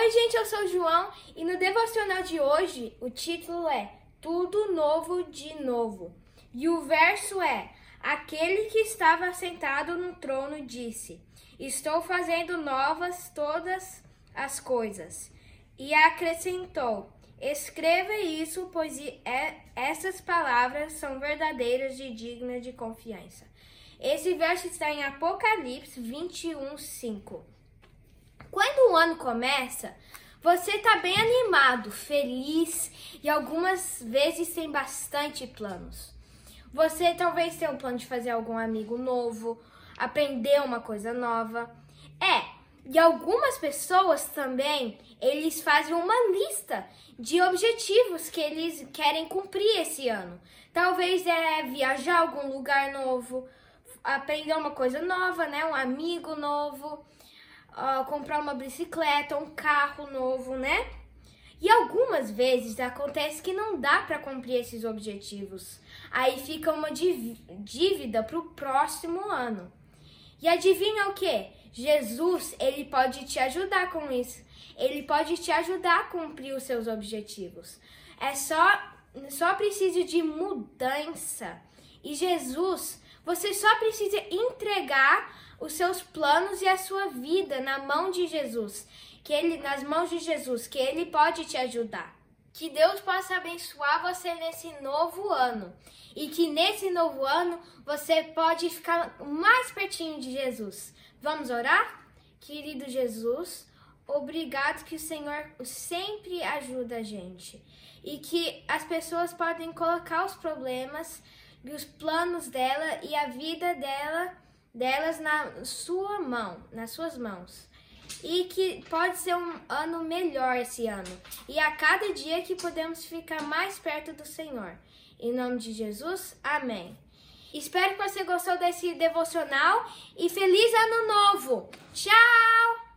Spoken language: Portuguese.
Oi, gente, eu sou o João e no devocional de hoje o título é Tudo Novo de Novo. E o verso é: Aquele que estava sentado no trono disse: Estou fazendo novas todas as coisas. E acrescentou: Escreva isso, pois é, essas palavras são verdadeiras e dignas de confiança. Esse verso está em Apocalipse 21, 5. Quando o ano começa, você está bem animado, feliz e algumas vezes tem bastante planos. Você talvez tenha um plano de fazer algum amigo novo, aprender uma coisa nova. É, e algumas pessoas também, eles fazem uma lista de objetivos que eles querem cumprir esse ano. Talvez é viajar a algum lugar novo, aprender uma coisa nova, né? Um amigo novo uh, comprar uma bicicleta, um carro novo, né? E algumas vezes acontece que não dá para cumprir esses objetivos. Aí fica uma dívida para o próximo ano. E adivinha o que? Jesus, ele pode te ajudar com isso. Ele pode te ajudar a cumprir os seus objetivos. É só só precisa de mudança. E Jesus, você só precisa entregar os seus planos e a sua vida na mão de Jesus, que ele nas mãos de Jesus, que ele pode te ajudar. Que Deus possa abençoar você nesse novo ano e que nesse novo ano você pode ficar mais pertinho de Jesus. Vamos orar? Querido Jesus, obrigado que o Senhor sempre ajuda a gente e que as pessoas podem colocar os problemas e os planos dela e a vida dela delas na sua mão, nas suas mãos. E que pode ser um ano melhor esse ano. E a cada dia que podemos ficar mais perto do Senhor. Em nome de Jesus, amém. Espero que você gostou desse devocional e feliz ano novo. Tchau!